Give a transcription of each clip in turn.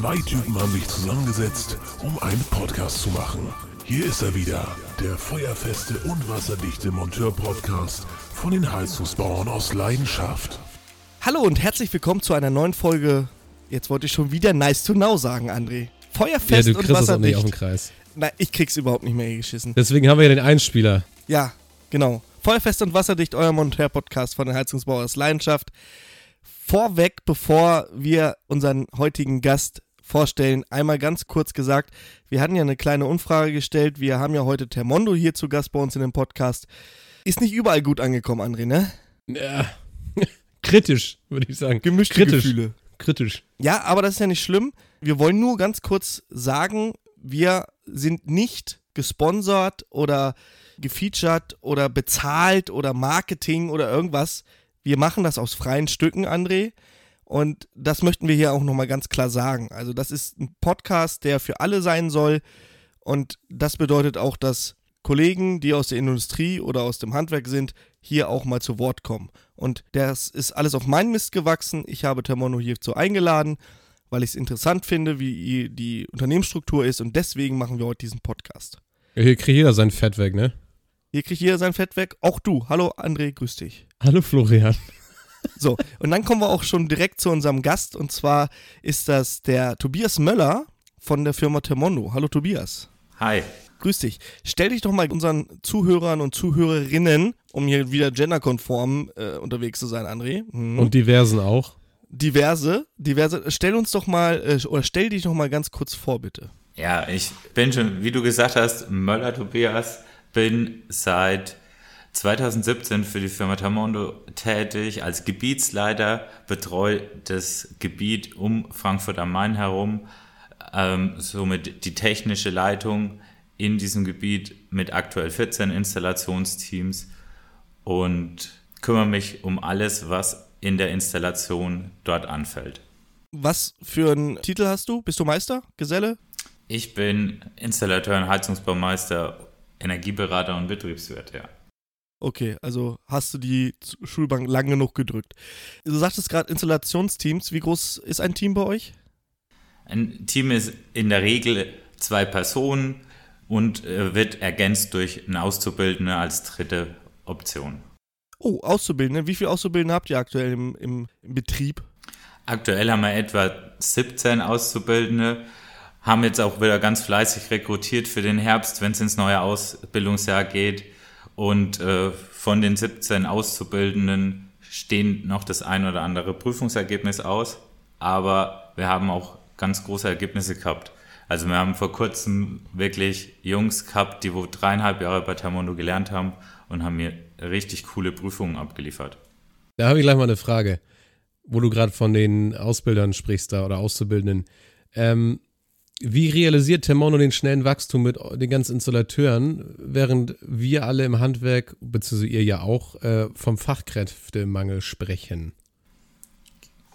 Zwei Typen haben sich zusammengesetzt, um einen Podcast zu machen. Hier ist er wieder, der feuerfeste und wasserdichte Monteur-Podcast von den Heizungsbauern aus Leidenschaft. Hallo und herzlich willkommen zu einer neuen Folge. Jetzt wollte ich schon wieder Nice to Know sagen, André. Feuerfest ja, du und kriegst das auch nicht wasserdicht. auf den Kreis. Nein, ich krieg's überhaupt nicht mehr geschissen. Deswegen haben wir ja den Einspieler. Ja, genau. Feuerfest und wasserdicht, euer Monteur-Podcast von den Heizungsbauern aus Leidenschaft. Vorweg, bevor wir unseren heutigen Gast vorstellen, einmal ganz kurz gesagt, wir hatten ja eine kleine Umfrage gestellt. Wir haben ja heute Termondo hier zu Gast bei uns in dem Podcast. Ist nicht überall gut angekommen, André, ne? Ja. Kritisch, würde ich sagen. Gemischte Kritisch. Gefühle. Kritisch. Ja, aber das ist ja nicht schlimm. Wir wollen nur ganz kurz sagen, wir sind nicht gesponsert oder gefeatured oder bezahlt oder Marketing oder irgendwas. Wir machen das aus freien Stücken, André. Und das möchten wir hier auch nochmal ganz klar sagen. Also das ist ein Podcast, der für alle sein soll. Und das bedeutet auch, dass Kollegen, die aus der Industrie oder aus dem Handwerk sind, hier auch mal zu Wort kommen. Und das ist alles auf meinen Mist gewachsen. Ich habe Termono hierzu eingeladen, weil ich es interessant finde, wie die Unternehmensstruktur ist. Und deswegen machen wir heute diesen Podcast. Ja, hier kriegt jeder sein Fett weg, ne? Hier kriegt jeder sein Fett weg. Auch du. Hallo André, grüß dich. Hallo Florian. So, und dann kommen wir auch schon direkt zu unserem Gast. Und zwar ist das der Tobias Möller von der Firma Termondo. Hallo Tobias. Hi. Grüß dich. Stell dich doch mal unseren Zuhörern und Zuhörerinnen, um hier wieder genderkonform äh, unterwegs zu sein, André. Mhm. Und diversen auch. diverse, diverse. Stell uns doch mal, äh, oder stell dich doch mal ganz kurz vor, bitte. Ja, ich bin schon, wie du gesagt hast, Möller Tobias, bin seit 2017 für die Firma Tamondo tätig als Gebietsleiter, betreue das Gebiet um Frankfurt am Main herum, ähm, somit die technische Leitung in diesem Gebiet mit aktuell 14 Installationsteams und kümmere mich um alles, was in der Installation dort anfällt. Was für einen Titel hast du? Bist du Meister? Geselle? Ich bin Installateur und Heizungsbaumeister, Energieberater und Betriebswirt, ja. Okay, also hast du die Schulbank lang genug gedrückt. Du sagtest gerade Installationsteams. Wie groß ist ein Team bei euch? Ein Team ist in der Regel zwei Personen und äh, wird ergänzt durch einen Auszubildende als dritte Option. Oh, Auszubildende. Wie viele Auszubildende habt ihr aktuell im, im, im Betrieb? Aktuell haben wir etwa 17 Auszubildende, haben jetzt auch wieder ganz fleißig rekrutiert für den Herbst, wenn es ins neue Ausbildungsjahr geht. Und äh, von den 17 Auszubildenden stehen noch das ein oder andere Prüfungsergebnis aus. Aber wir haben auch ganz große Ergebnisse gehabt. Also wir haben vor kurzem wirklich Jungs gehabt, die wo dreieinhalb Jahre bei Termondo gelernt haben und haben mir richtig coole Prüfungen abgeliefert. Da habe ich gleich mal eine Frage, wo du gerade von den Ausbildern sprichst da oder Auszubildenden. Ähm, wie realisiert Termono den schnellen Wachstum mit den ganzen Installateuren, während wir alle im Handwerk, beziehungsweise ihr ja auch, äh, vom Fachkräftemangel sprechen?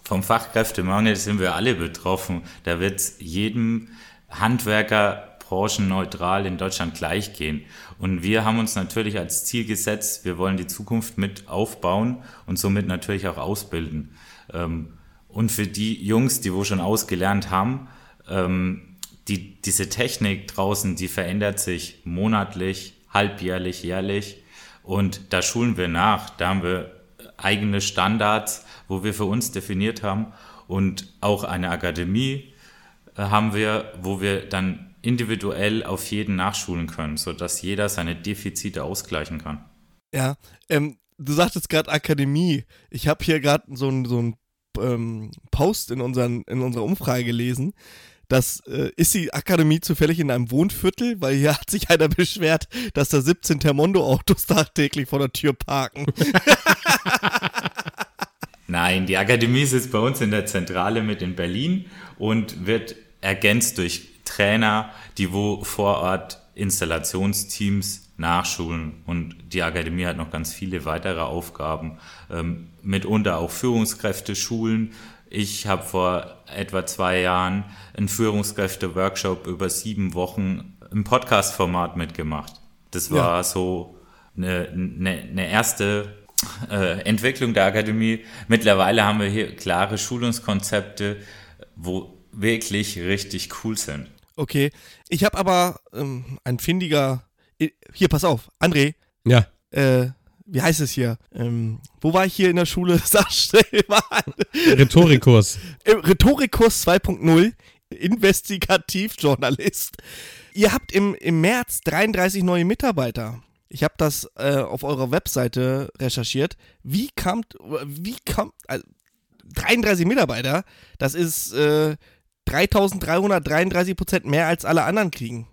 Vom Fachkräftemangel sind wir alle betroffen. Da wird es jedem Handwerker branchenneutral in Deutschland gleich gehen. Und wir haben uns natürlich als Ziel gesetzt, wir wollen die Zukunft mit aufbauen und somit natürlich auch ausbilden. Ähm, Und für die Jungs, die wo schon ausgelernt haben, ähm, die, diese Technik draußen, die verändert sich monatlich, halbjährlich, jährlich. Und da schulen wir nach. Da haben wir eigene Standards, wo wir für uns definiert haben. Und auch eine Akademie äh, haben wir, wo wir dann individuell auf jeden nachschulen können, sodass jeder seine Defizite ausgleichen kann. Ja, ähm, du sagtest gerade Akademie. Ich habe hier gerade so ein, so ähm, Post in, unseren, in unserer Umfrage gelesen. Das äh, ist die Akademie zufällig in einem Wohnviertel, weil hier hat sich einer beschwert, dass da 17 Termondo-Autos tagtäglich vor der Tür parken. Nein, die Akademie sitzt bei uns in der Zentrale mit in Berlin und wird ergänzt durch Trainer, die wo vor Ort Installationsteams nachschulen. Und die Akademie hat noch ganz viele weitere Aufgaben, ähm, mitunter auch Führungskräfte schulen. Ich habe vor etwa zwei Jahren einen Führungskräfte-Workshop über sieben Wochen im Podcast-Format mitgemacht. Das war Ja. so eine, eine, eine erste äh, Entwicklung der Akademie. Mittlerweile haben wir hier klare Schulungskonzepte, wo wirklich richtig cool sind. Okay. Ich habe aber ähm, ein findiger. Hier, pass auf, André. Ja. Äh, wie heißt es hier? Ähm, wo war ich hier in der Schule? Sag schnell mal. Rhetorikkurs. Rhetorikkurs 2.0. Investigativjournalist. Ihr habt im, im März 33 neue Mitarbeiter. Ich habe das äh, auf eurer Webseite recherchiert. Wie kam, wie kam, also 33 Mitarbeiter, das ist äh, 3333 Prozent mehr als alle anderen kriegen.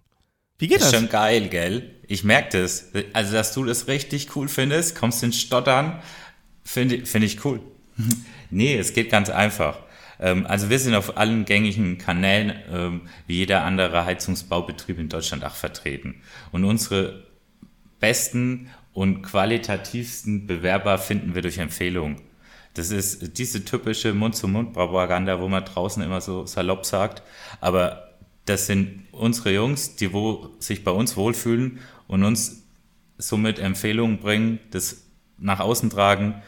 Wie geht das? Ist schon geil, gell? Ich merke das. Also, dass du das richtig cool findest, kommst ins Stottern, finde find ich cool. nee, es geht ganz einfach. Ähm, also wir sind auf allen gängigen Kanälen, ähm, wie jeder andere Heizungsbaubetrieb in Deutschland auch vertreten. Und unsere besten und qualitativsten Bewerber finden wir durch Empfehlungen. Das ist diese typische Mund-zu-Mund-Propaganda, wo man draußen immer so salopp sagt. Aber das sind unsere Jungs, die wo sich bei uns wohlfühlen und uns somit Empfehlungen bringen, das nach außen tragen,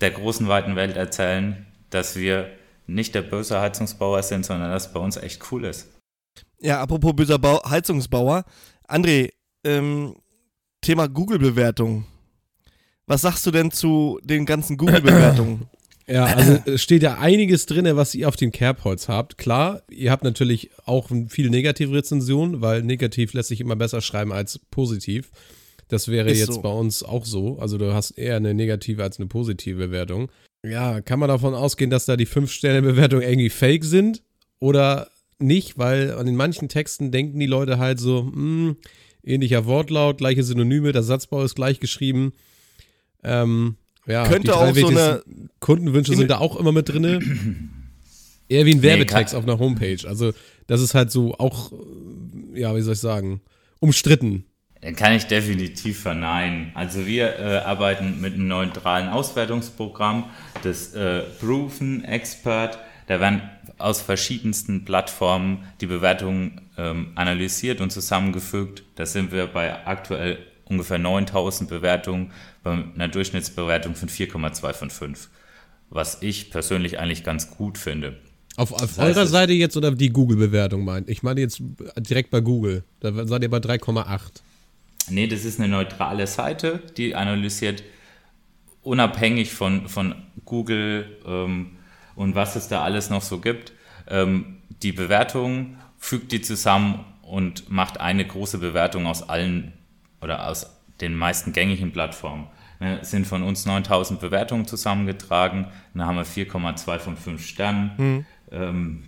der großen weiten Welt erzählen, dass wir nicht der böse Heizungsbauer sind, sondern dass es bei uns echt cool ist. Ja, apropos böser Bau Heizungsbauer. André, ähm, Thema Google-Bewertung. Was sagst du denn zu den ganzen Google-Bewertungen? Ja, also es steht ja einiges drin, was ihr auf dem Kerbholz habt. Klar, ihr habt natürlich auch viel negative Rezensionen, weil negativ lässt sich immer besser schreiben als positiv. Das wäre Ist jetzt so. bei uns auch so. Also du hast eher eine negative als eine positive Bewertung. Ja, kann man davon ausgehen, dass da die 5-Sterne-Bewertungen irgendwie fake sind oder nicht? Weil an den manchen Texten denken die Leute halt so, mh, hm, ähnlicher Wortlaut, gleiche Synonyme, der Satzbau ist gleich geschrieben. Ähm, ja, Könnte auch so eine. Kundenwünsche sind da auch immer mit drin. Eher wie ein Werbetext nee, auf einer Homepage. Also, das ist halt so auch, ja, wie soll ich sagen, umstritten. Kann ich definitiv verneinen. Also wir äh, arbeiten mit einem neutralen Auswertungsprogramm, das äh, Proven Expert. Da werden aus verschiedensten Plattformen die Bewertungen ähm, analysiert und zusammengefügt. Da sind wir bei aktuell ungefähr 9000 Bewertungen bei einer Durchschnittsbewertung von 4,2 von 5. Was ich persönlich eigentlich ganz gut finde. Auf, auf das heißt, eurer Seite jetzt oder die Google-Bewertung meint? Ich meine jetzt direkt bei Google. Da seid ihr bei 3,8. Nee, das ist eine neutrale Seite, die analysiert unabhängig von, von Google ähm, und was es da alles noch so gibt, ähm, die Bewertung, fügt die zusammen und macht eine große Bewertung aus allen oder aus den meisten gängigen Plattformen. Ne, sind von uns 9000 Bewertungen zusammengetragen, dann haben wir 4,2 von 5 Sternen. Mhm. Ähm,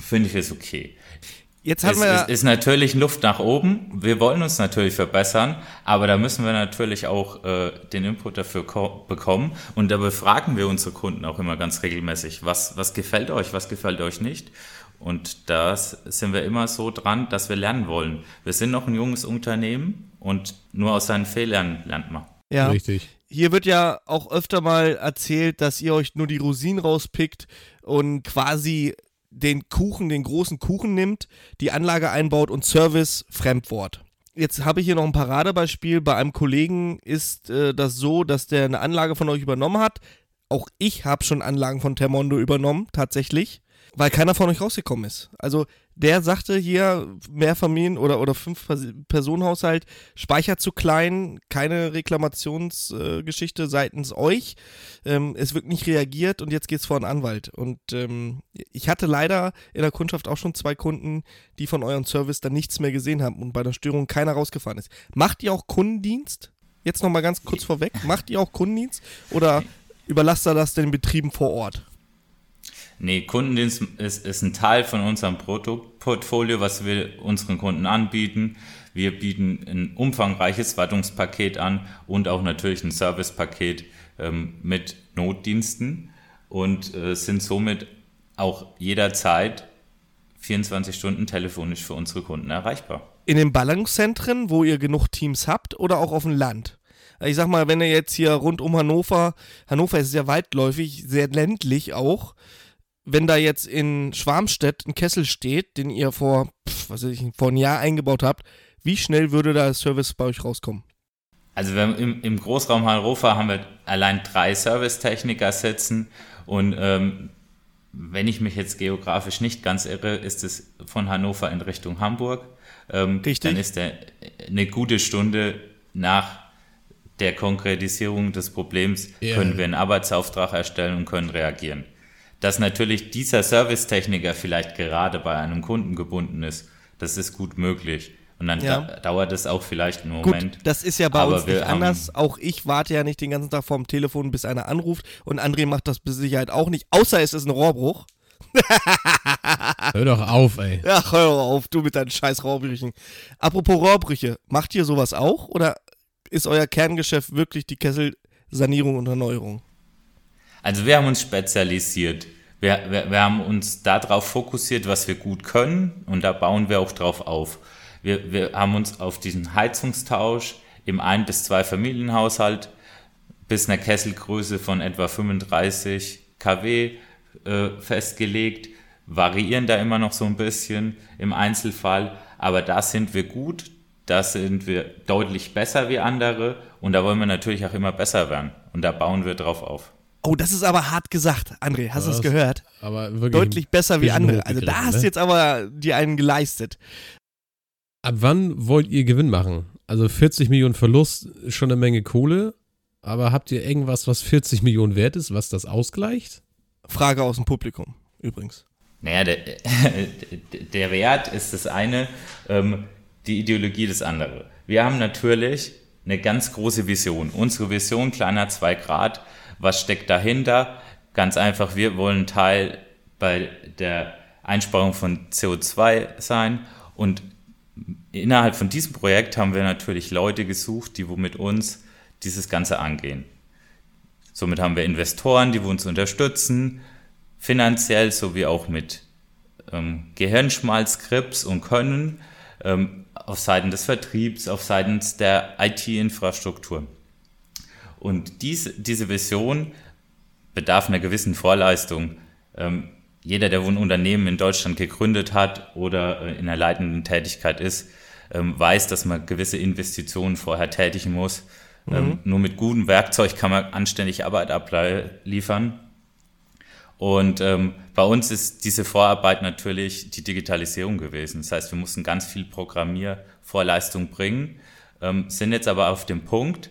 Finde ich es okay. Jetzt haben es, wir es ist natürlich Luft nach oben. Wir wollen uns natürlich verbessern, aber da müssen wir natürlich auch äh, den Input dafür bekommen. Und da befragen wir unsere Kunden auch immer ganz regelmäßig, was, was gefällt euch, was gefällt euch nicht. Und da sind wir immer so dran, dass wir lernen wollen. Wir sind noch ein junges Unternehmen und nur aus seinen Fehlern lernt man. Ja, richtig. Hier wird ja auch öfter mal erzählt, dass ihr euch nur die Rosinen rauspickt und quasi den Kuchen, den großen Kuchen nimmt, die Anlage einbaut und Service Fremdwort. Jetzt habe ich hier noch ein Paradebeispiel. Bei einem Kollegen ist äh, das so, dass der eine Anlage von euch übernommen hat. Auch ich habe schon Anlagen von Termondo übernommen, tatsächlich weil keiner von euch rausgekommen ist. Also der sagte hier, Mehrfamilien- oder, oder Fünf-Personen-Haushalt, Speicher zu klein, keine Reklamationsgeschichte äh, seitens euch. Ähm, es wird nicht reagiert und jetzt geht es vor einen Anwalt. Und ähm, ich hatte leider in der Kundschaft auch schon zwei Kunden, die von eurem Service dann nichts mehr gesehen haben und bei der Störung keiner rausgefahren ist. Macht ihr auch Kundendienst? Jetzt nochmal ganz kurz vorweg. Macht ihr auch Kundendienst oder überlasst ihr das den Betrieben vor Ort? Nee, Kundendienst ist, ist ein Teil von unserem Produktportfolio, was wir unseren Kunden anbieten. Wir bieten ein umfangreiches Wartungspaket an und auch natürlich ein Servicepaket ähm, mit Notdiensten und äh, sind somit auch jederzeit 24 Stunden telefonisch für unsere Kunden erreichbar. In den Ballungszentren, wo ihr genug Teams habt oder auch auf dem Land? Ich sag mal, wenn ihr jetzt hier rund um Hannover, Hannover ist sehr weitläufig, sehr ländlich auch, wenn da jetzt in Schwarmstedt ein Kessel steht, den ihr vor, pf, was weiß ich, vor einem Jahr eingebaut habt, wie schnell würde da Service bei euch rauskommen? Also wir im, im Großraum Hannover haben wir allein drei Servicetechniker sitzen und ähm, wenn ich mich jetzt geografisch nicht ganz irre, ist es von Hannover in Richtung Hamburg. Ähm, Richtig. Dann ist der eine gute Stunde nach der Konkretisierung des Problems, Ja. können wir einen Arbeitsauftrag erstellen und können reagieren. Dass natürlich dieser Servicetechniker vielleicht gerade bei einem Kunden gebunden ist, das ist gut möglich. Und dann Ja. da, dauert es auch vielleicht einen Gut, Moment. das ist ja bei Aber uns nicht haben- anders. Auch ich warte ja nicht den ganzen Tag vorm Telefon, bis einer anruft. Und André macht das mit Sicherheit auch nicht, außer es ist ein Rohrbruch. Hör doch auf, ey. Ach, hör doch auf, du mit deinen scheiß Rohrbrüchen. Apropos Rohrbrüche, macht ihr sowas auch? Oder ist euer Kerngeschäft wirklich die Kesselsanierung und Erneuerung? Also wir haben uns spezialisiert. Wir, wir, wir haben uns darauf fokussiert, was wir gut können und da bauen wir auch drauf auf. Wir, wir haben uns auf diesen Heizungstausch im Ein- bis Zwei-Familienhaushalt bis einer Kesselgröße von etwa 35 kW äh, festgelegt, variieren da immer noch so ein bisschen im Einzelfall, aber da sind wir gut, da sind wir deutlich besser wie andere und da wollen wir natürlich auch immer besser werden und da bauen wir drauf auf. Oh, das ist aber hart gesagt, André. Hast du es gehört? Aber wirklich Deutlich besser wie andere. Also da hochgegriffen, hast du ne? jetzt aber dir einen geleistet. Ab wann wollt ihr Gewinn machen? Also 40 Millionen Verlust ist schon eine Menge Kohle, aber habt ihr irgendwas, was 40 Millionen wert ist, was das ausgleicht? Frage aus dem Publikum, übrigens. Naja, der, der Wert ist das eine, ähm, die Ideologie das andere. Wir haben natürlich eine ganz große Vision. Unsere Vision, kleiner 2 Grad, was steckt dahinter? Ganz einfach, wir wollen Teil bei der Einsparung von CO2 sein und innerhalb von diesem Projekt haben wir natürlich Leute gesucht, die mit uns dieses Ganze angehen. Somit haben wir Investoren, die uns unterstützen, finanziell sowie auch mit ähm, Gehirnschmalz, Krips und Können ähm, auf Seiten des Vertriebs, auf Seiten der IT-Infrastruktur. Und diese, diese Vision bedarf einer gewissen Vorleistung. Ähm, jeder, der ein Unternehmen in Deutschland gegründet hat oder äh, in einer leitenden Tätigkeit ist, ähm, weiß, dass man gewisse Investitionen vorher tätigen muss. Ähm, nur mit gutem Werkzeug kann man anständig Arbeit abliefern. Und ähm, bei uns ist diese Vorarbeit natürlich die Digitalisierung gewesen. Das heißt, wir mussten ganz viel Programmiervorleistung bringen, ähm, sind jetzt aber auf dem Punkt,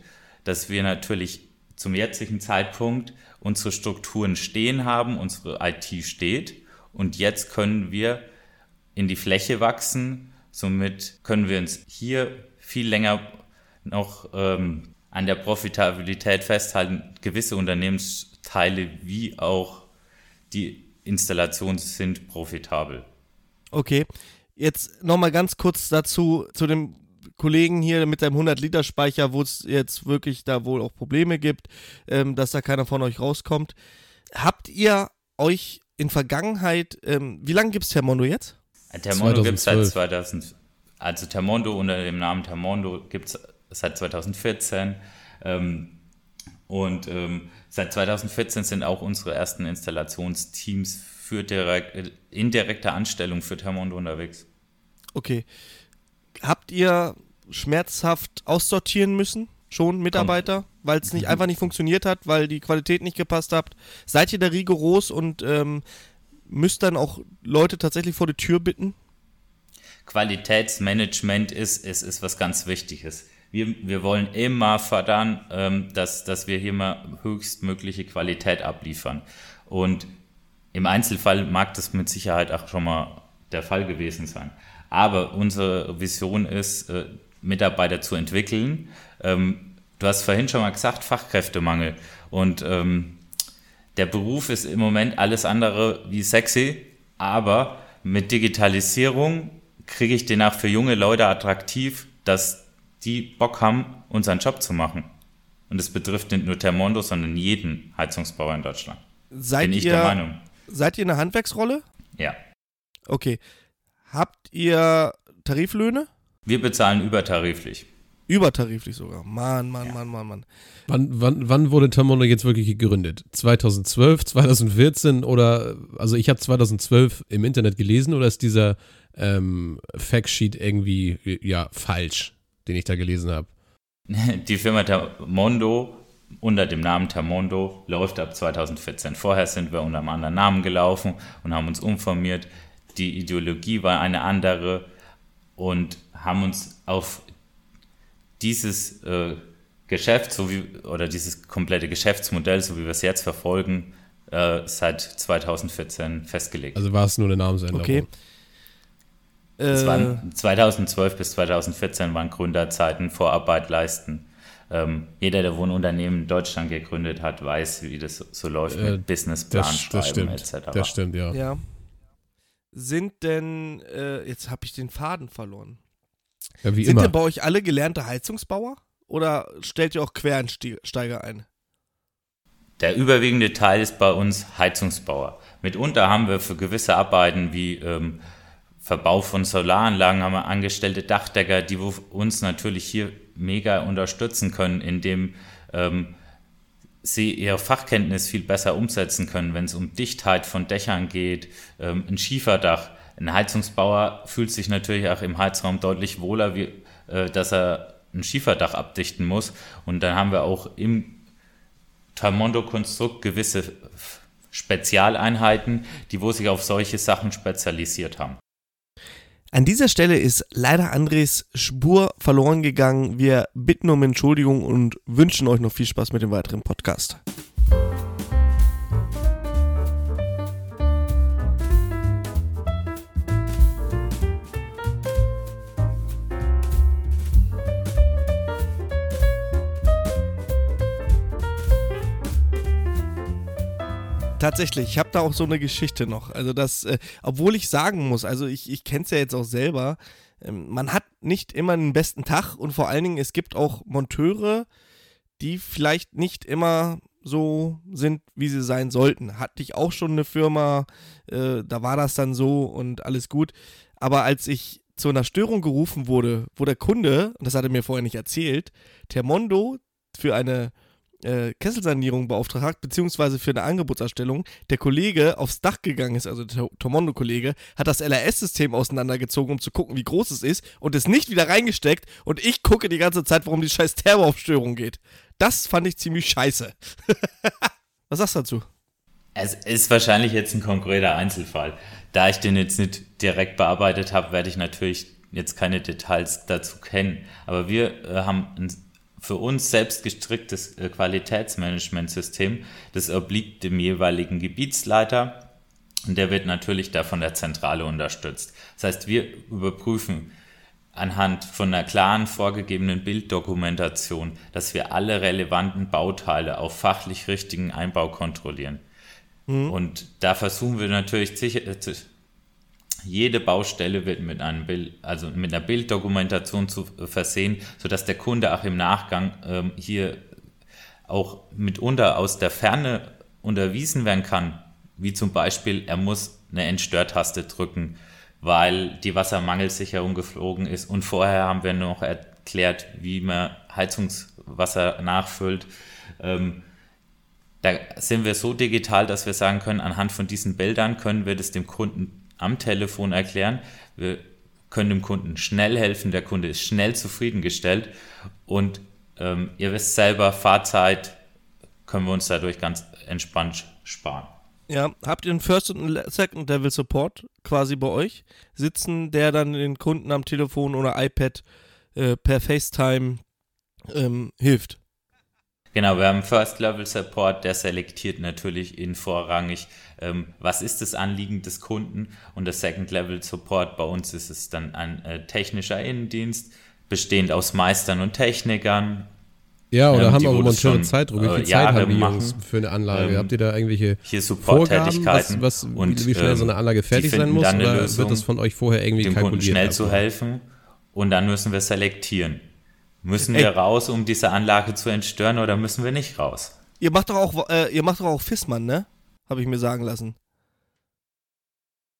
dass wir natürlich zum jetzigen Zeitpunkt unsere Strukturen stehen haben, unsere IT steht und jetzt können wir in die Fläche wachsen. Somit können wir uns hier viel länger noch ähm, an der Profitabilität festhalten. Gewisse Unternehmensteile wie auch die Installationen sind profitabel. Okay, jetzt nochmal ganz kurz dazu, zu dem Kollegen hier mit seinem 100-Liter-Speicher, wo es jetzt wirklich da wohl auch Probleme gibt, ähm, dass da keiner von euch rauskommt. Habt ihr euch in Vergangenheit, ähm, wie lange gibt es Thermondo jetzt? Thermondo gibt es seit 2012. 2000, also Thermondo unter dem Namen Thermondo gibt es seit 2014. Ähm, und ähm, seit 2014 sind auch unsere ersten Installationsteams für direkt, äh, in direkter Anstellung für Thermondo unterwegs. Okay. Habt ihr schmerzhaft aussortieren müssen? Schon Mitarbeiter, weil es nicht einfach nicht funktioniert hat, weil die Qualität nicht gepasst hat. Seid ihr da rigoros und ähm, müsst dann auch Leute tatsächlich vor die Tür bitten? Qualitätsmanagement ist, ist, ist was ganz Wichtiges. Wir, wir wollen immer fördern, ähm, dass, dass wir hier mal höchstmögliche Qualität abliefern. Und im Einzelfall mag das mit Sicherheit auch schon mal der Fall gewesen sein. Aber unsere Vision ist, äh, Mitarbeiter zu entwickeln. Ähm, du hast vorhin schon mal gesagt, Fachkräftemangel. Und ähm, der Beruf ist im Moment alles andere wie sexy, aber mit Digitalisierung kriege ich den auch für junge Leute attraktiv, dass die Bock haben, unseren Job zu machen. Und es betrifft nicht nur Thermondo, sondern jeden Heizungsbauer in Deutschland. Seid Bin ich ihr, der Meinung. Seid ihr eine Handwerksrolle? Ja. Okay. Habt ihr Tariflöhne? Wir bezahlen übertariflich. Übertariflich sogar. Mann, Mann, Mann, Mann, Mann. Wann, wann, wann wurde Thermondo jetzt wirklich gegründet? 2012, 2014 oder, also ich habe 2012 im Internet gelesen oder ist dieser ähm, Factsheet irgendwie, ja, falsch, den ich da gelesen habe? Die Firma Thermondo unter dem Namen Termondo läuft ab 2014. Vorher sind wir unter einem anderen Namen gelaufen und haben uns umformiert. Die Ideologie war eine andere und haben uns auf dieses äh, Geschäft so wie, oder dieses komplette Geschäftsmodell, so wie wir es jetzt verfolgen, äh, seit 2014 festgelegt. Also war es nur eine Namensänderung. Okay. Es Äh, waren 2012 bis 2014 waren Gründerzeiten, Vorarbeit leisten. Ähm, jeder, der Wohnunternehmen in Deutschland gegründet hat, weiß, wie das so läuft Äh, mit Businessplan Das, das schreiben stimmt. etc. Das stimmt, ja. ja. Sind denn, äh, jetzt habe ich den Faden verloren. Ja wie Sind immer. denn bei euch alle gelernte Heizungsbauer? Oder stellt ihr auch Quereinsteiger ein? Der überwiegende Teil ist bei uns Heizungsbauer. Mitunter haben wir für gewisse Arbeiten wie ähm, Verbau von Solaranlagen haben wir angestellte Dachdecker, die wo- uns natürlich hier mega unterstützen können, indem ähm, sie ihre Fachkenntnis viel besser umsetzen können, wenn es um Dichtheit von Dächern geht, ähm, ein Schieferdach. Ein Heizungsbauer fühlt sich natürlich auch im Heizraum deutlich wohler, wie, äh, dass er ein Schieferdach abdichten muss. Und dann haben wir auch im Talmondo-Konstrukt gewisse Spezialeinheiten, die wo sich auf solche Sachen spezialisiert haben. An dieser Stelle ist leider Andres Spur verloren gegangen. Wir bitten um Entschuldigung und wünschen euch noch viel Spaß mit dem weiteren Podcast. Tatsächlich, ich habe da auch so eine Geschichte noch. Also das, äh, obwohl ich sagen muss, also ich, ich kenne es ja jetzt auch selber, ähm, man hat nicht immer den besten Tag und vor allen Dingen, es gibt auch Monteure, die vielleicht nicht immer so sind, wie sie sein sollten. Hatte ich auch schon eine Firma, äh, da war das dann so und alles gut. Aber als ich zu einer Störung gerufen wurde, wo der Kunde, und das hat er mir vorher nicht erzählt, Termondo für eine äh, Kesselsanierung beauftragt beziehungsweise für eine Angebotserstellung, der Kollege aufs Dach gegangen ist, also der Tomondo-Kollege, hat das LRS-System auseinandergezogen, um zu gucken, wie groß es ist, und es nicht wieder reingesteckt. Und ich gucke die ganze Zeit, warum die scheiß Thermoaufstörung geht. Das fand ich ziemlich scheiße. Was sagst du dazu? Es ist wahrscheinlich jetzt ein konkreter Einzelfall. Da ich den jetzt nicht direkt bearbeitet habe, werde ich natürlich jetzt keine Details dazu kennen. Aber wir äh, haben ein für uns selbst gestricktes äh, Qualitätsmanagementsystem. Das obliegt dem jeweiligen Gebietsleiter und der wird natürlich da von der Zentrale unterstützt. Das heißt, wir überprüfen anhand von einer klaren vorgegebenen Bilddokumentation, dass wir alle relevanten Bauteile auf fachlich richtigen Einbau kontrollieren. Und da versuchen wir natürlich sicher, äh, zu- jede Baustelle wird mit einem Bild, also mit einer Bilddokumentation zu äh, versehen, sodass der Kunde auch im Nachgang ähm, hier auch mitunter aus der Ferne unterwiesen werden kann, wie zum Beispiel, er muss eine Entstörtaste drücken, weil die Wassermangelsicherung geflogen ist. Und vorher haben wir noch erklärt, wie man Heizungswasser nachfüllt. Ähm, da sind wir so digital, dass wir sagen können, anhand von diesen Bildern können wir das dem Kunden am Telefon erklären. Wir können dem Kunden schnell helfen, der Kunde ist schnell zufriedengestellt und ähm, ihr wisst selber, Fahrzeit können wir uns dadurch ganz entspannt sparen. Ja, habt ihr einen First und Second Level Support quasi bei euch sitzen, der dann den Kunden am Telefon oder iPad äh, per FaceTime ähm, hilft? Genau, wir haben First Level Support, der selektiert natürlich in vorrangig, ähm, was ist das Anliegen des Kunden und der Second Level Support bei uns ist es dann ein äh, technischer Innendienst, bestehend aus Meistern und Technikern. Ja, oder Ähm, haben eure wohl das Monteure schon, Zeitdruck? Wie äh, viel Zeit haben die. Jungs für eine Anlage? Ähm, Habt ihr da irgendwelche Hier Vorgaben, was, Support-Tätigkeiten was, und wie schnell so eine ähm, Anlage fertig sein muss? eine Oder Lösung, wird das von euch vorher irgendwie dem Kunden kalkuliert? schnell zu erstmal? helfen und dann müssen wir selektieren. Müssen Ey. wir raus, um diese Anlage zu entstören oder müssen wir nicht raus? Ihr macht doch auch, äh, ihr macht doch auch Fissmann, ne? Habe ich mir sagen lassen.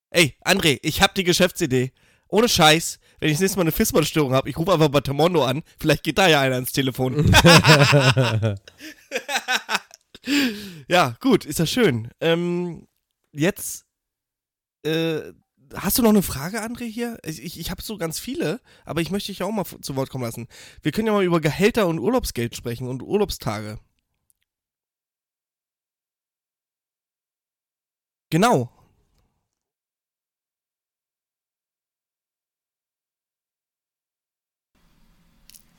Ey, André, ich hab die Geschäftsidee. Ohne Scheiß, wenn ich das nächste Mal eine Fissmann-Störung habe, ich rufe einfach bei Tamondo an. Vielleicht geht da ja einer ans Telefon. ja, gut, ist ja schön. Ähm, jetzt, äh, hast du noch eine Frage, André, hier? Ich, ich habe so ganz viele, aber ich möchte dich auch mal zu Wort kommen lassen. Wir können ja mal über Gehälter und Urlaubsgeld sprechen und Urlaubstage. Genau.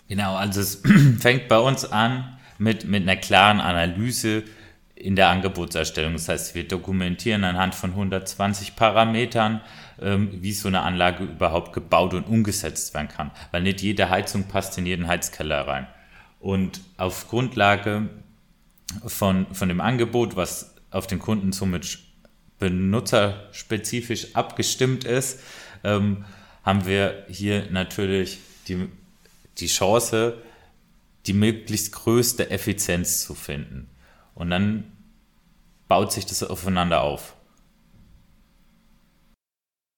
Genau, also es fängt bei uns an mit, mit einer klaren Analyse in der Angebotserstellung. Das heißt, wir dokumentieren anhand von 120 Parametern, ähm, wie so eine Anlage überhaupt gebaut und umgesetzt werden kann. Weil nicht jede Heizung passt in jeden Heizkeller rein. Und auf Grundlage von, von dem Angebot, was auf den Kunden somit benutzerspezifisch abgestimmt ist, ähm, haben wir hier natürlich die die Chance, die möglichst größte Effizienz zu finden. Und dann baut sich das aufeinander auf.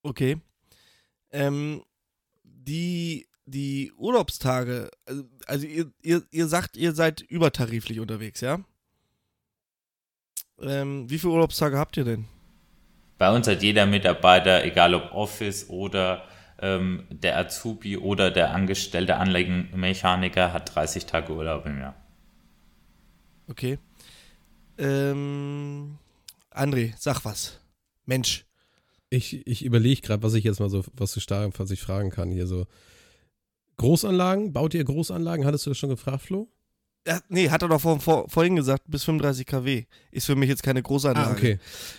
Okay. Ähm, die, die Urlaubstage, also, also ihr, ihr, ihr sagt, ihr seid übertariflich unterwegs, ja? Ähm, wie viele Urlaubstage habt ihr denn? Bei uns hat jeder Mitarbeiter, egal ob Office oder ähm, der Azubi oder der angestellte Anlagenmechaniker hat 30 Tage Urlaub im Jahr. Okay. Ähm, André, sag was. Mensch. Ich, ich überlege gerade, was ich jetzt mal so, was, ich, was ich fragen kann hier so. Großanlagen, baut ihr Großanlagen? Hattest du das schon gefragt, Flo? Ja, nee, hat er doch vor, vor, vorhin gesagt, bis 35 kW. Ist für mich jetzt keine Großanlage. Ah, okay.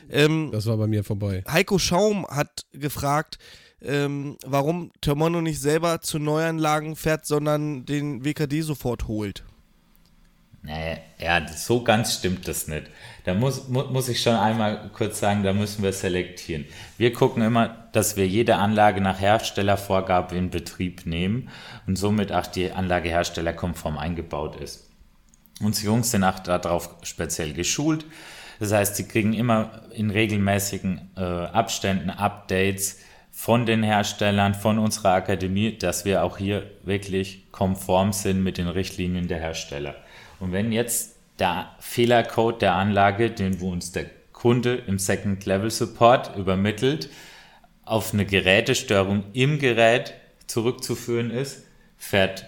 Ähm, das war bei mir vorbei. Heiko Schaum hat gefragt, ähm, warum Termono nicht selber zu Neuanlagen fährt, sondern den WKD sofort holt. Nee, ja, so ganz stimmt das nicht. Da muss, mu muss ich schon einmal kurz sagen, da müssen wir selektieren. Wir gucken immer, dass wir jede Anlage nach Herstellervorgabe in Betrieb nehmen und somit auch die Anlagehersteller konform eingebaut ist. Unsere Jungs sind auch darauf speziell geschult. Das heißt, sie kriegen immer in regelmäßigen äh, Abständen Updates, von den Herstellern, von unserer Akademie, dass wir auch hier wirklich konform sind mit den Richtlinien der Hersteller. Und wenn jetzt der Fehlercode der Anlage, den uns der Kunde im Second Level Support übermittelt, auf eine Gerätestörung im Gerät zurückzuführen ist, fährt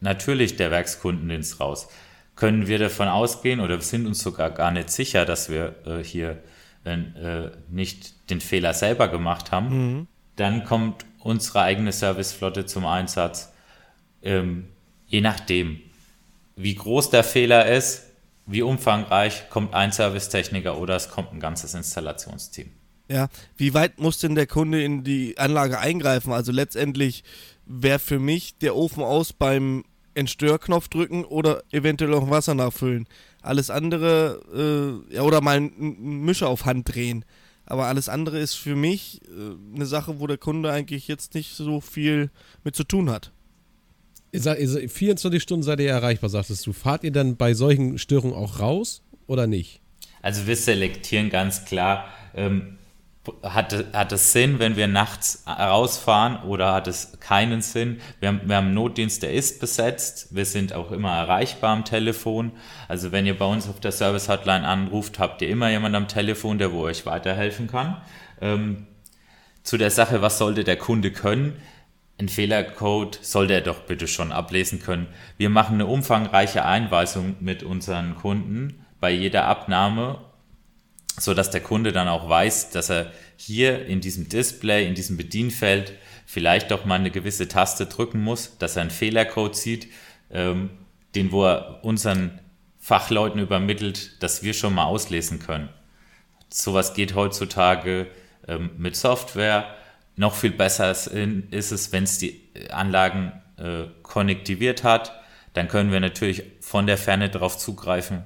natürlich der Werkskundendienst raus. Können wir davon ausgehen oder sind uns sogar gar nicht sicher, dass wir äh, hier äh, nicht den Fehler selber gemacht haben, mhm. Dann kommt unsere eigene Serviceflotte zum Einsatz. Ähm, je nachdem, wie groß der Fehler ist, wie umfangreich, kommt ein Servicetechniker oder es kommt ein ganzes Installationsteam. Ja, wie weit muss denn der Kunde in die Anlage eingreifen? Also letztendlich wäre für mich der Ofen aus beim Entstörknopf drücken oder eventuell noch Wasser nachfüllen. Alles andere, äh, ja, oder mal einen Mischer auf Hand drehen. Aber alles andere ist für mich äh, eine Sache, wo der Kunde eigentlich jetzt nicht so viel mit zu tun hat. Ihr seid, ihr 24 Stunden seid ihr erreichbar, sagtest du. Fahrt ihr dann bei solchen Störungen auch raus oder nicht? Also wir selektieren ganz klar, ähm, hat, hat es Sinn, wenn wir nachts rausfahren oder hat es keinen Sinn? Wir haben, wir haben einen Notdienst, der ist besetzt. Wir sind auch immer erreichbar am Telefon. Also wenn ihr bei uns auf der Service Hotline anruft, habt ihr immer jemanden am Telefon, der wo euch weiterhelfen kann. Ähm, zu der Sache, was sollte der Kunde können? Ein Fehlercode sollte er doch bitte schon ablesen können. Wir machen eine umfangreiche Einweisung mit unseren Kunden bei jeder Abnahme so dass der Kunde dann auch weiß, dass er hier in diesem Display, in diesem Bedienfeld vielleicht doch mal eine gewisse Taste drücken muss, dass er einen Fehlercode sieht, ähm, den wo er unseren Fachleuten übermittelt, dass wir schon mal auslesen können. Sowas geht heutzutage ähm, mit Software. Noch viel besser ist, es, wenn es die Anlagen äh, konnektiviert hat. Dann können wir natürlich von der Ferne darauf zugreifen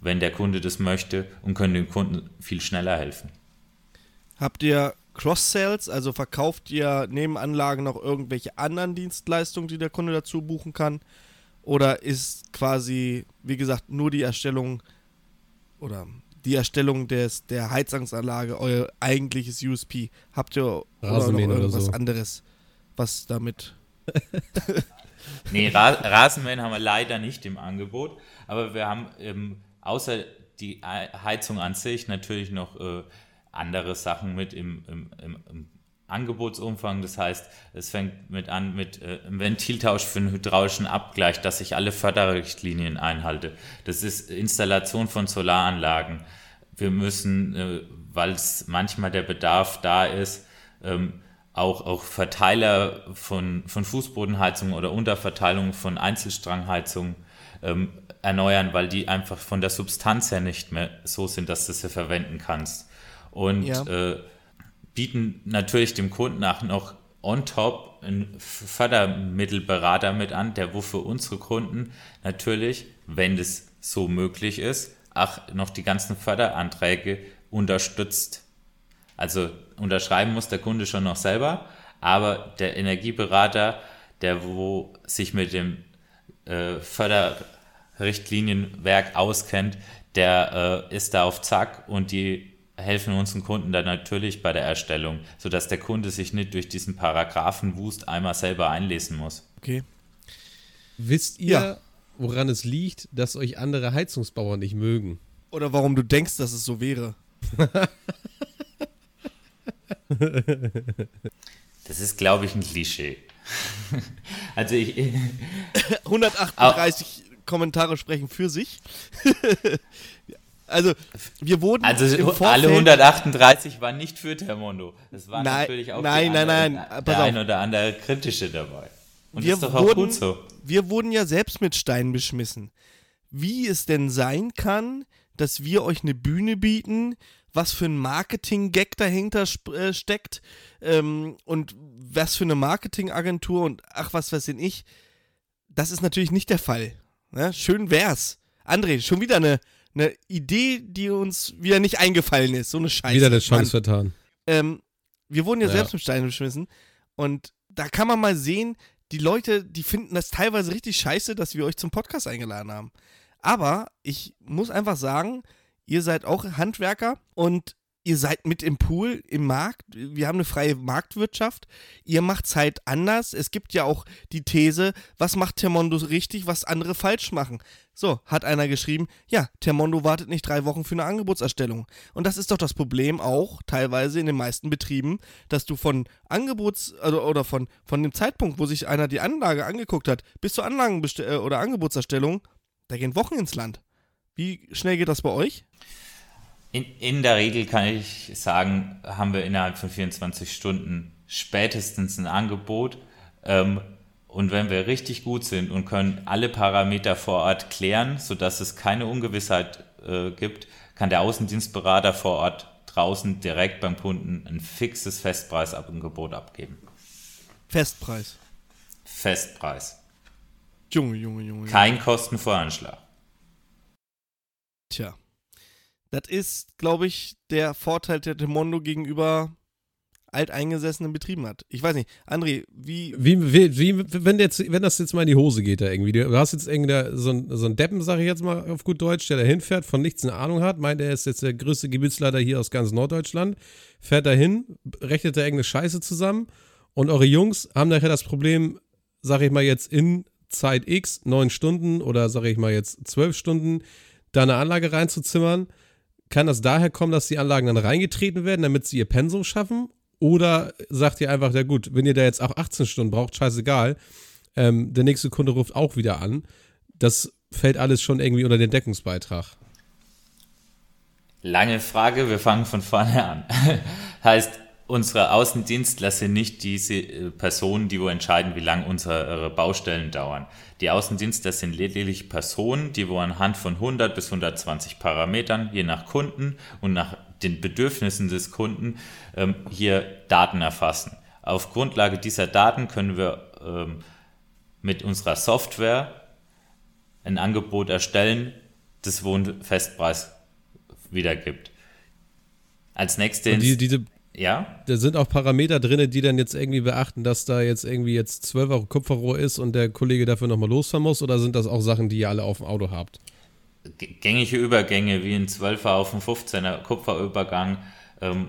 wenn der Kunde das möchte und können dem Kunden viel schneller helfen. Habt ihr Cross-Sales, also verkauft ihr neben Anlagen noch irgendwelche anderen Dienstleistungen, die der Kunde dazu buchen kann? Oder ist quasi, wie gesagt, nur die Erstellung oder die Erstellung des, der Heizungsanlage euer eigentliches USP? Habt ihr Rasenmähen oder, irgendwas so. anderes, was damit nee, Rasenmähen haben wir leider nicht im Angebot, aber wir haben ähm, außer die Heizung an sich natürlich noch äh, andere Sachen mit im, im, im, im, Angebotsumfang. Das heißt, es fängt mit an mit äh, einem Ventiltausch für einen hydraulischen Abgleich, dass ich alle Förderrichtlinien einhalte. Das ist Installation von Solaranlagen. Wir müssen äh, weil es manchmal der Bedarf da ist, ähm, auch, auch Verteiler von, von Fußbodenheizungen oder Unterverteilung von Einzelstrangheizungen ähm, erneuern, weil die einfach von der Substanz her nicht mehr so sind, dass du sie verwenden kannst. Und Ja. äh, bieten natürlich dem Kunden auch noch on top einen Fördermittelberater mit an, der wo für unsere Kunden natürlich, wenn das so möglich ist, auch noch die ganzen Förderanträge unterstützt. Also unterschreiben muss der Kunde schon noch selber, aber der Energieberater, der wo sich mit dem äh, Förderrichtlinienwerk auskennt, der äh, ist da auf Zack und die helfen unseren Kunden dann natürlich bei der Erstellung, sodass der Kunde sich nicht durch diesen Paragraphenwust einmal selber einlesen muss. Okay. Wisst ihr, Ja. woran es liegt, dass euch andere Heizungsbauer nicht mögen? Oder warum du denkst, dass es so wäre. Das ist, glaube ich, ein Klischee. also ich, 138 Kommentare sprechen für sich. also, wir wurden also im Vorfeld, alle 138 waren nicht für Termondo. Es waren Nein, natürlich auch nein, die nein, anderen, nein, der ein oder andere kritische dabei. Und wir das ist doch auch wurden, gut so. wir wurden ja selbst mit Steinen beschmissen. Wie es denn sein kann, dass wir euch eine Bühne bieten, was für ein Marketing-Gag dahinter äh, steckt ähm, und was für eine Marketingagentur und ach, was weiß denn ich. Das ist natürlich nicht der Fall. Ne? Schön wär's. André, schon wieder eine, eine Idee, die uns wieder nicht eingefallen ist. So eine Scheiße. Wieder eine. Chance vertan. ähm, wir wurden ja, Ja. selbst mit Steinen beschmissen und da kann man mal sehen, die Leute, die finden das teilweise richtig scheiße, dass wir euch zum Podcast eingeladen haben. Aber ich muss einfach sagen, ihr seid auch Handwerker und ihr seid mit im Pool, im Markt. Wir haben eine freie Marktwirtschaft. Ihr macht es halt anders. Es gibt ja auch die These, was macht Termondo richtig, was andere falsch machen. So, hat einer geschrieben, ja, Termondo wartet nicht drei Wochen für eine Angebotserstellung. Und das ist doch das Problem auch teilweise in den meisten Betrieben, dass du von Angebots- also, oder von, von dem Zeitpunkt, wo sich einer die Anlage angeguckt hat, bis zur Anlagenbest- äh, oder Angebotserstellung, da gehen Wochen ins Land. Wie schnell geht das bei euch? In, in der Regel kann ich sagen, haben wir innerhalb von 24 Stunden spätestens ein Angebot. Ähm, und wenn wir richtig gut sind und können alle Parameter vor Ort klären, sodass es keine Ungewissheit äh, gibt, kann der Außendienstberater vor Ort draußen direkt beim Kunden ein fixes Festpreisangebot abgeben. Festpreis. Festpreis. Junge, Junge, Junge. Junge. Kein Kostenvoranschlag. Tja. Das ist, glaube ich, der Vorteil, der Temondo gegenüber alteingesessenen Betrieben hat. Ich weiß nicht, André, wie. Wie, wie, wie wenn, jetzt, wenn das jetzt mal in die Hose geht, da irgendwie. Du hast jetzt irgendwie so einen so Deppen, sag ich jetzt mal auf gut Deutsch, der da hinfährt, von nichts eine Ahnung hat, meint, er ist jetzt der größte Gebietsleiter hier aus ganz Norddeutschland, fährt da hin, rechnet da irgendeine Scheiße zusammen und eure Jungs haben nachher das Problem, sag ich mal jetzt in Zeit X, neun Stunden oder sag ich mal jetzt zwölf Stunden, da eine Anlage reinzuzimmern. Kann das daher kommen, dass die Anlagen dann reingetreten werden, damit sie ihr Pensum schaffen? Oder sagt ihr einfach, ja gut, wenn ihr da jetzt auch 18 Stunden braucht, scheißegal, ähm, der nächste Kunde ruft auch wieder an. Das fällt alles schon irgendwie unter den Deckungsbeitrag. Lange Frage, wir fangen von vorne an. heißt, unsere Außendienstler sind nicht diese äh, Personen, die wo entscheiden, wie lange unsere Baustellen dauern. Die Außendienstler sind lediglich Personen, die wo anhand von 100 bis 120 Parametern, je nach Kunden und nach den Bedürfnissen des Kunden, ähm, hier Daten erfassen. Auf Grundlage dieser Daten können wir ähm, mit unserer Software ein Angebot erstellen, das wo einen Festpreis wiedergibt. Als nächstes, Und die, diese, ja, da sind auch Parameter drin, die dann jetzt irgendwie beachten, dass da jetzt irgendwie jetzt 12 Euro Kupferrohr ist und der Kollege dafür nochmal losfahren muss? Oder sind das auch Sachen, die ihr alle auf dem Auto habt? gängige Übergänge wie ein 12er auf ein 15er Kupferübergang ähm,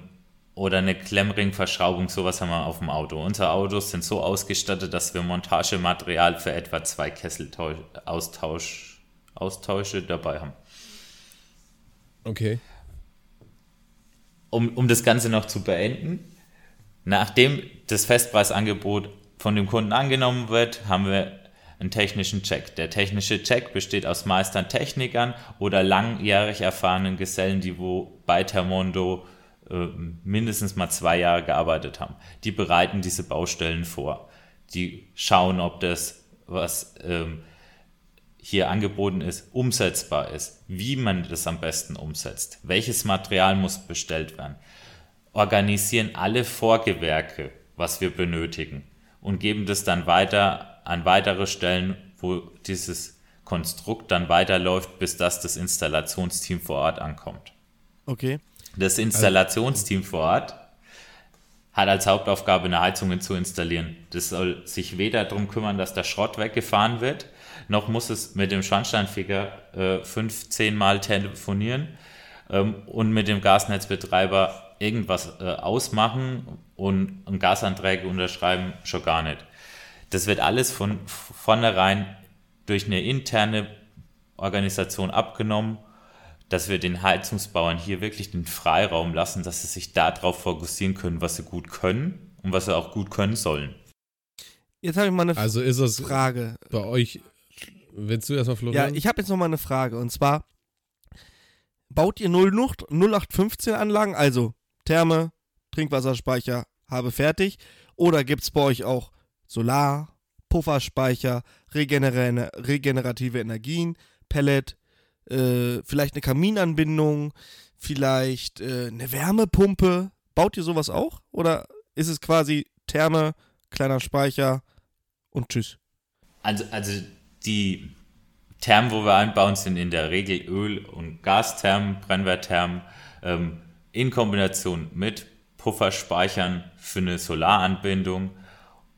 oder eine Klemmringverschraubung, sowas haben wir auf dem Auto. Unsere Autos sind so ausgestattet, dass wir Montagematerial für etwa zwei Kesselaustausch, Austausche dabei haben. Okay. Um, um das Ganze noch zu beenden, nachdem das Festpreisangebot von dem Kunden angenommen wird, haben wir einen technischen Check. Der technische Check besteht aus Meistern, Technikern oder langjährig erfahrenen Gesellen, die wo bei Termondo äh, mindestens mal zwei Jahre gearbeitet haben. Die bereiten diese Baustellen vor. Die schauen, ob das, was ähm, hier angeboten ist, umsetzbar ist, wie man das am besten umsetzt, welches Material muss bestellt werden, organisieren alle Vorgewerke, was wir benötigen und geben das dann weiter an weitere Stellen, wo dieses Konstrukt dann weiterläuft, bis das das Installationsteam vor Ort ankommt. Okay. Das Installationsteam vor Ort hat als Hauptaufgabe, eine Heizung zu installieren. Das soll sich weder darum kümmern, dass der Schrott weggefahren wird, noch muss es mit dem Schornsteinfeger äh, fünf, zehn Mal telefonieren ähm, und mit dem Gasnetzbetreiber irgendwas äh, ausmachen und, und Gasanträge unterschreiben, schon gar nicht. Das wird alles von vornherein durch eine interne Organisation abgenommen, dass wir den Heizungsbauern hier wirklich den Freiraum lassen, dass sie sich darauf fokussieren können, was sie gut können und was sie auch gut können sollen. Jetzt habe ich mal eine Also ist es Frage. bei euch, willst du erstmal Ja, Florian? ich habe jetzt noch mal eine Frage. Und zwar, baut ihr 0 Nucht- 0815 Anlagen, also Therme, Trinkwasserspeicher, habe fertig? Oder gibt es bei euch auch Solar, Pufferspeicher, regenera regenerative Energien, Pellet, äh, vielleicht eine Kaminanbindung, vielleicht äh, eine Wärmepumpe? Baut ihr sowas auch? Oder ist es quasi Therme, kleiner Speicher und tschüss? Also, also die Thermen, wo wir einbauen, sind in der Regel Öl- und Gasthermen, Brennwertthermen, ähm, in Kombination mit Pufferspeichern für eine Solaranbindung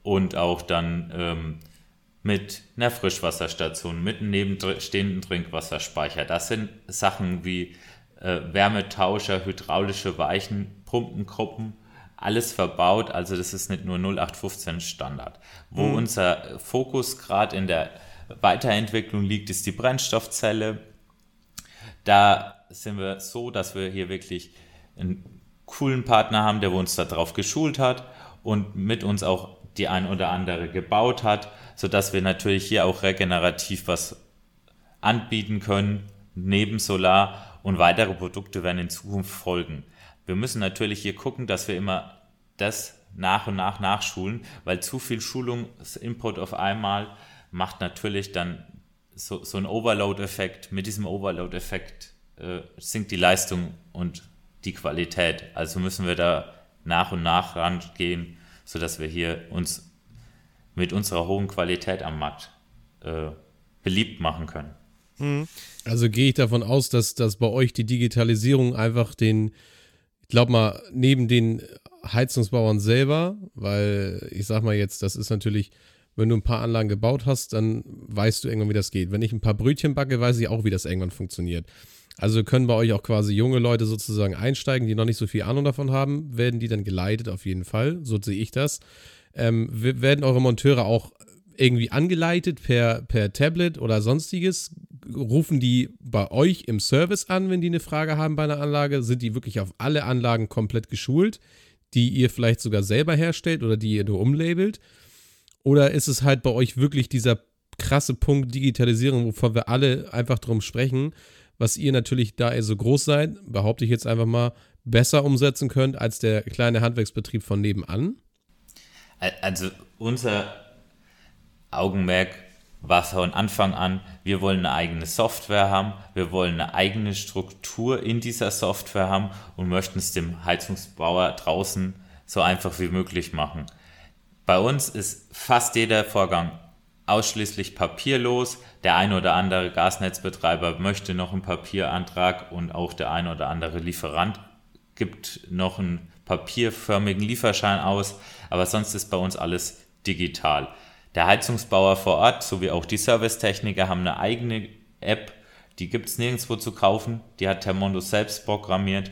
und auch dann ähm, mit einer Frischwasserstation, mit einem nebenstehenden Trinkwasserspeicher. Das sind Sachen wie äh, Wärmetauscher, hydraulische Weichen, Pumpengruppen, alles verbaut. Also das ist nicht nur 0815 Standard. Wo unser Fokus gerade in der Weiterentwicklung liegt, ist die Brennstoffzelle. Da sind wir so, dass wir hier wirklich einen coolen Partner haben, der uns darauf geschult hat und mit uns auch die ein oder andere gebaut hat, sodass wir natürlich hier auch regenerativ was anbieten können, neben Solar und weitere Produkte werden in Zukunft folgen. Wir müssen natürlich hier gucken, dass wir immer das nach und nach nachschulen, weil zu viel Schulungsinput auf einmal macht natürlich dann so, so einen Overload-Effekt. Mit diesem Overload-Effekt äh, sinkt die Leistung und die Qualität. Also müssen wir da nach und nach rangehen, sodass wir hier uns mit unserer hohen Qualität am Markt äh, beliebt machen können. Also gehe ich davon aus, dass, dass bei euch die Digitalisierung einfach den, ich glaube mal, neben den Heizungsbauern selber, weil ich sag mal jetzt, das ist natürlich, wenn du ein paar Anlagen gebaut hast, dann weißt du irgendwann, wie das geht. Wenn ich ein paar Brötchen backe, weiß ich auch, wie das irgendwann funktioniert. Also können bei euch auch quasi junge Leute sozusagen einsteigen, die noch nicht so viel Ahnung davon haben, werden die dann geleitet auf jeden Fall, so sehe ich das. Ähm, werden eure Monteure auch irgendwie angeleitet per, per Tablet oder sonstiges? Rufen die bei euch im Service an, wenn die eine Frage haben bei einer Anlage? Sind die wirklich auf alle Anlagen komplett geschult, die ihr vielleicht sogar selber herstellt oder die ihr nur umlabelt? Oder ist es halt bei euch wirklich dieser krasse Punkt Digitalisierung, wovon wir alle einfach drum sprechen, was ihr natürlich, da ihr so groß seid, behaupte ich jetzt einfach mal, besser umsetzen könnt als der kleine Handwerksbetrieb von nebenan? Al- Also unser Augenmerk war von Anfang an, wir wollen eine eigene Software haben, wir wollen eine eigene Struktur in dieser Software haben und möchten es dem Heizungsbauer draußen so einfach wie möglich machen. Bei uns ist fast jeder Vorgang ausschließlich papierlos. Der ein oder andere Gasnetzbetreiber möchte noch einen Papierantrag und auch der ein oder andere Lieferant gibt noch einen papierförmigen Lieferschein aus, aber sonst ist bei uns alles digital. Der Heizungsbauer vor Ort sowie auch die Servicetechniker haben eine eigene App, die gibt es nirgendwo zu kaufen, die hat Termondo selbst programmiert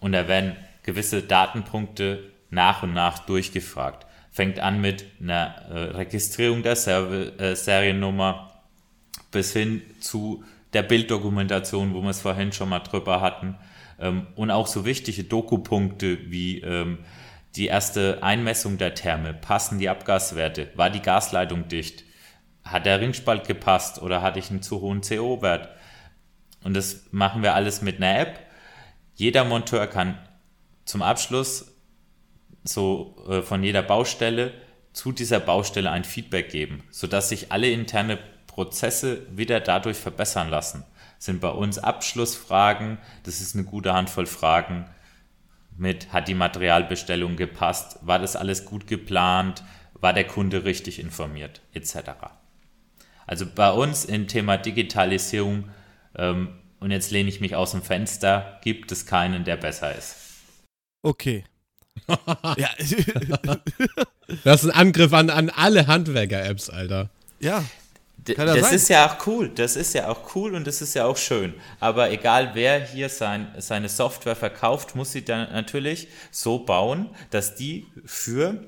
und da werden gewisse Datenpunkte nach und nach durchgefragt. Fängt an mit einer äh, Registrierung der Serve, äh, Seriennummer bis hin zu der Bilddokumentation, wo wir es vorhin schon mal drüber hatten. Ähm, und auch so wichtige Dokupunkte wie ähm, die erste Einmessung der Therme. Passen die Abgaswerte? War die Gasleitung dicht? Hat der Ringspalt gepasst oder hatte ich einen zu hohen CO-Wert? Und das machen wir alles mit einer App. Jeder Monteur kann zum Abschluss so äh, von jeder Baustelle zu dieser Baustelle ein Feedback geben, sodass sich alle interne Prozesse wieder dadurch verbessern lassen. Das sind bei uns Abschlussfragen, das ist eine gute Handvoll Fragen mit, hat die Materialbestellung gepasst, war das alles gut geplant, war der Kunde richtig informiert, etc. Also bei uns im Thema Digitalisierung, ähm, und jetzt lehne ich mich aus dem Fenster, gibt es keinen, der besser ist. Okay. Ja. das ist ein Angriff an, an alle Handwerker-Apps, Alter. Ja. das sein. ist ja auch cool, das ist ja auch cool und das ist ja auch schön. Aber egal wer hier sein, seine Software verkauft, muss sie dann natürlich so bauen, dass die für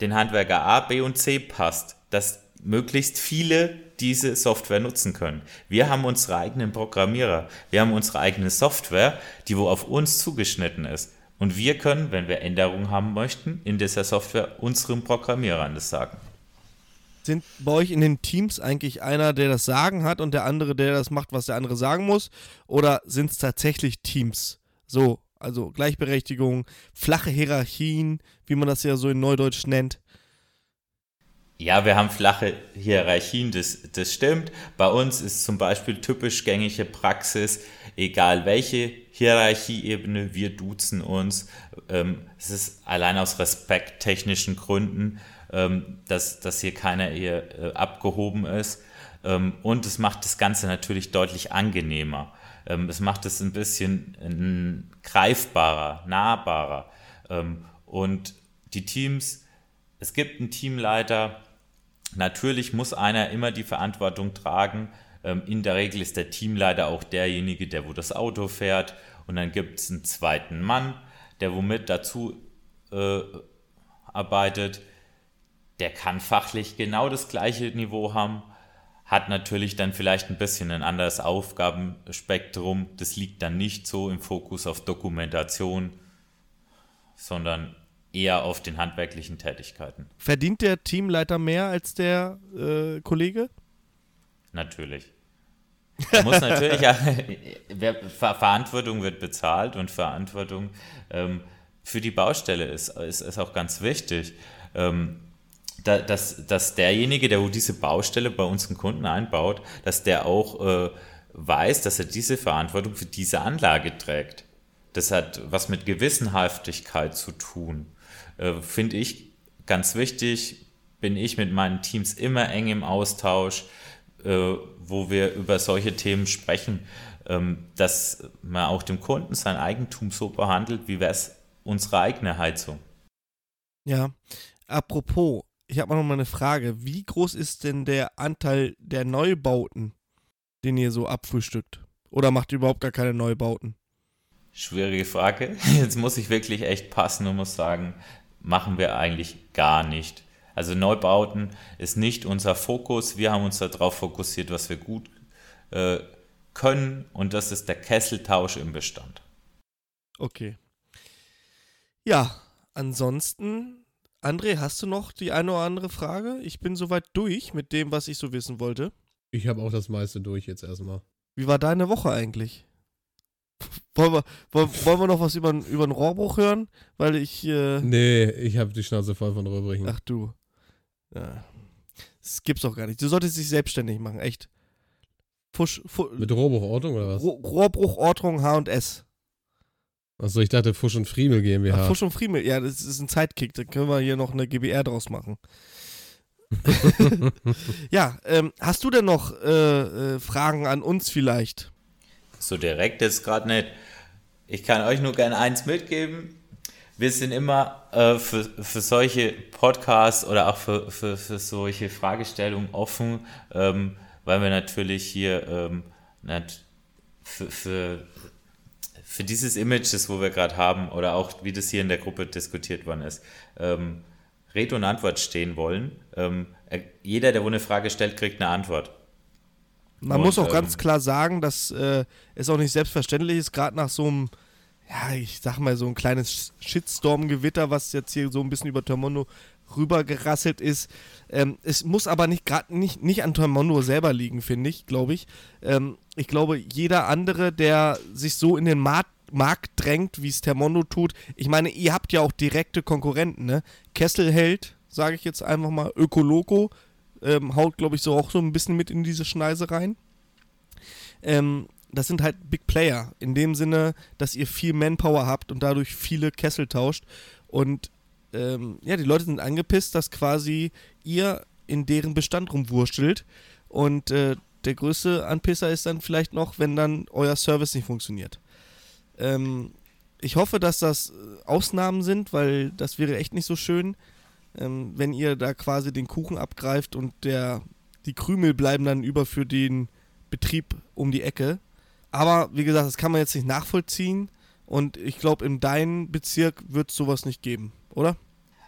den Handwerker A, B und C passt. Dass möglichst viele diese Software nutzen können. Wir haben unsere eigenen Programmierer, wir haben unsere eigene Software, die wo auf uns zugeschnitten ist. Und wir können, wenn wir Änderungen haben möchten, in dieser Software unseren Programmierern das sagen. Sind bei euch in den Teams eigentlich einer, der das Sagen hat und der andere, der das macht, was der andere sagen muss? Oder sind es tatsächlich Teams? So, also Gleichberechtigung, flache Hierarchien, wie man das ja so in Neudeutsch nennt. Ja, wir haben flache Hierarchien, das, das stimmt. Bei uns ist zum Beispiel typisch gängige Praxis, egal welche Hierarchieebene, wir duzen uns. Ähm, es ist allein aus respekttechnischen Gründen, ähm, dass, dass hier keiner eher äh, abgehoben ist. Ähm, und es macht das Ganze natürlich deutlich angenehmer. Ähm, es macht es ein bisschen äh, greifbarer, nahbarer. Ähm, und die Teams, es gibt einen Teamleiter, natürlich muss einer immer die Verantwortung tragen. Ähm, in der Regel ist der Teamleiter auch derjenige, der wo das Auto fährt. Und dann gibt es einen zweiten Mann, der womit dazu äh, arbeitet. Der kann fachlich genau das gleiche Niveau haben, hat natürlich dann vielleicht ein bisschen ein anderes Aufgabenspektrum. Das liegt dann nicht so im Fokus auf Dokumentation, sondern eher auf den handwerklichen Tätigkeiten. Verdient der Teamleiter mehr als der äh, Kollege? Natürlich. Muss natürlich, ja, Verantwortung wird bezahlt und Verantwortung ähm, für die Baustelle ist, ist, ist auch ganz wichtig. Ähm, da, dass, dass derjenige, der wo diese Baustelle bei unseren Kunden einbaut, dass der auch äh, weiß, dass er diese Verantwortung für diese Anlage trägt. Das hat was mit Gewissenhaftigkeit zu tun. Äh, Finde ich ganz wichtig, bin ich mit meinen Teams immer eng im Austausch, äh, wo wir über solche Themen sprechen, ähm, dass man auch dem Kunden sein Eigentum so behandelt, wie wäre es unsere eigene Heizung. Ja, apropos, ich habe noch mal eine Frage. Wie groß ist denn der Anteil der Neubauten, den ihr so abfrühstückt? Oder macht ihr überhaupt gar keine Neubauten? Schwierige Frage. Jetzt muss ich wirklich echt passen und muss sagen, machen wir eigentlich gar nicht. Also Neubauten ist nicht unser Fokus. Wir haben uns darauf fokussiert, was wir gut äh, können und das ist der Kesseltausch im Bestand. Okay. Ja, ansonsten, André, hast du noch die eine oder andere Frage? Ich bin soweit durch mit dem, was ich so wissen wollte. Ich habe auch das meiste durch jetzt erstmal. Wie war deine Woche eigentlich? Wollen wir, wollen, wollen wir noch was über, über einen Rohrbruch hören? Weil ich. Äh nee, ich habe die Schnauze voll von Rohrbrechen. Ach du. Ja. Das gibt's doch gar nicht. Du solltest dich selbstständig machen, echt. Fusch, Fusch, Mit Rohrbruchortung oder was? Rohrbruchortung H&S. Achso, ich dachte Fusch und Friemel GmbH. Ach, Fusch und Friemel, ja, das ist ein Zeitkick. Da können wir hier noch eine GBR draus machen. ja, ähm, hast du denn noch äh, äh, Fragen an uns vielleicht? So direkt jetzt gerade nicht. Ich kann euch nur gerne eins mitgeben. Wir sind immer äh, für, für solche Podcasts oder auch für, für, für solche Fragestellungen offen, ähm, weil wir natürlich hier ähm, nicht für, für, für dieses Image, das wo wir gerade haben, oder auch wie das hier in der Gruppe diskutiert worden ist, ähm, Rede und Antwort stehen wollen. Ähm, jeder, der wo eine Frage stellt, kriegt eine Antwort. Man und, muss auch ähm, ganz klar sagen, dass äh, es auch nicht selbstverständlich ist, gerade nach so einem, ja, ich sag mal, so ein kleines Shitstorm-Gewitter, was jetzt hier so ein bisschen über Termondo rübergerasselt ist. Ähm, es muss aber nicht gerade nicht, nicht an Termondo selber liegen, finde ich, glaube ich. Ähm, ich glaube, jeder andere, der sich so in den Markt, Markt drängt, wie es Termondo tut. Ich meine, ihr habt ja auch direkte Konkurrenten, ne? Kesselheld, sage ich jetzt einfach mal, Ökoloco, ähm, haut, glaube ich, so auch so ein bisschen mit in diese Schneise rein. Ähm, das sind halt Big Player, in dem Sinne, dass ihr viel Manpower habt und dadurch viele Kessel tauscht. Und ähm, ja, die Leute sind angepisst, dass quasi ihr in deren Bestand rumwurschtelt. Und äh, der größte Anpisser ist dann vielleicht noch, wenn dann euer Service nicht funktioniert. Ähm, ich hoffe, dass das äh, Ausnahmen sind, weil das wäre echt nicht so schön, ähm, wenn ihr da quasi den Kuchen abgreift und der, die Krümel bleiben dann über für den Betrieb um die Ecke. Aber wie gesagt, das kann man jetzt nicht nachvollziehen und ich glaube, in deinem Bezirk wird es sowas nicht geben, oder?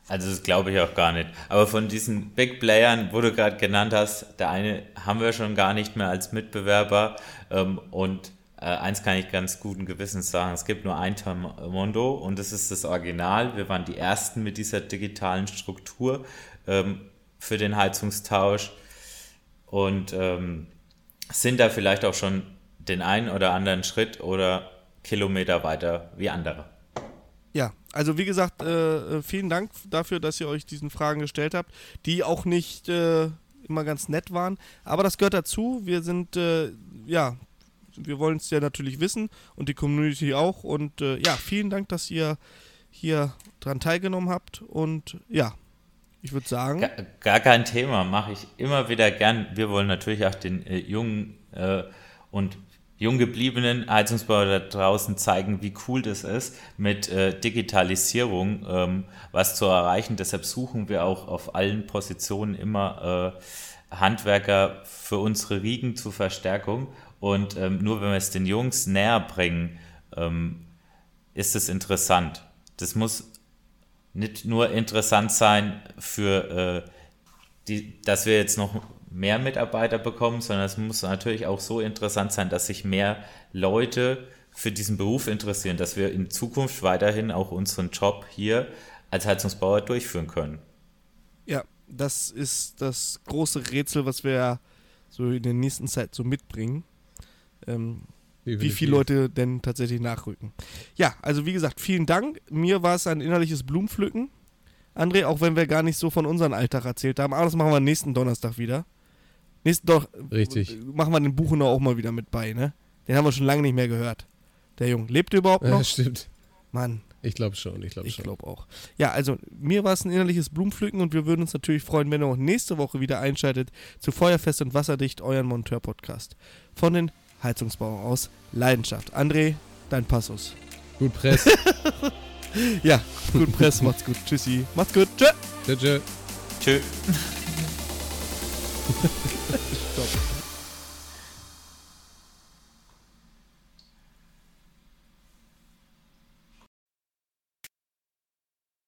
Also das glaube ich auch gar nicht. Aber von diesen Big Playern, wo du gerade genannt hast, der eine haben wir schon gar nicht mehr als Mitbewerber. Ähm, und äh, eins kann ich ganz guten Gewissens sagen, es gibt nur ein Mondo und das ist das Original. Wir waren die Ersten mit dieser digitalen Struktur ähm, für den Heizungstausch und ähm, sind da vielleicht auch schon den einen oder anderen Schritt oder Kilometer weiter wie andere. Ja, also wie gesagt, äh, äh, vielen Dank dafür, dass ihr euch diesen Fragen gestellt habt, die auch nicht äh, immer ganz nett waren. Aber das gehört dazu. Wir sind, äh, ja, wir wollen es ja natürlich wissen und die Community auch. Und äh, ja, vielen Dank, dass ihr hier dran teilgenommen habt. Und ja, ich würde sagen. Gar, gar, kein Thema, mache ich immer wieder gern. Wir wollen natürlich auch den äh, jungen und jung gebliebenen Heizungsbauer da draußen zeigen, wie cool das ist, mit äh, Digitalisierung ähm, was zu erreichen. Deshalb suchen wir auch auf allen Positionen immer äh, Handwerker für unsere Riegen zur Verstärkung. Und ähm, nur wenn wir es den Jungs näher bringen, ähm, ist es interessant. Das muss nicht nur interessant sein für äh, die, dass wir jetzt noch mehr Mitarbeiter bekommen, sondern es muss natürlich auch so interessant sein, dass sich mehr Leute für diesen Beruf interessieren, dass wir in Zukunft weiterhin auch unseren Job hier als Heizungsbauer durchführen können. Ja, das ist das große Rätsel, was wir so in der nächsten Zeit so mitbringen. Ähm, wie viele Leute denn tatsächlich nachrücken. Ja, also wie gesagt, vielen Dank. Mir war es ein innerliches Blumenpflücken. André, auch wenn wir gar nicht so von unserem Alltag erzählt haben, aber das machen wir nächsten Donnerstag wieder. Nächsten doch. Richtig. Machen wir den Buchener auch mal wieder mit bei, ne? Den haben wir schon lange nicht mehr gehört. Der Junge. Lebt er überhaupt noch? Ja, stimmt. Mann. Ich glaube schon, ich glaube schon. Ich glaube auch. Ja, also mir war es ein innerliches Blumenpflücken und wir würden uns natürlich freuen, wenn ihr auch nächste Woche wieder einschaltet zu Feuerfest und Wasserdicht, euren Monteur-Podcast. Von den Heizungsbauern aus Leidenschaft. André, dein Passus. Gut Press. ja, gut Press, macht's gut. Tschüssi. Macht's gut. Tschö. Tschö. Tschö. Stop.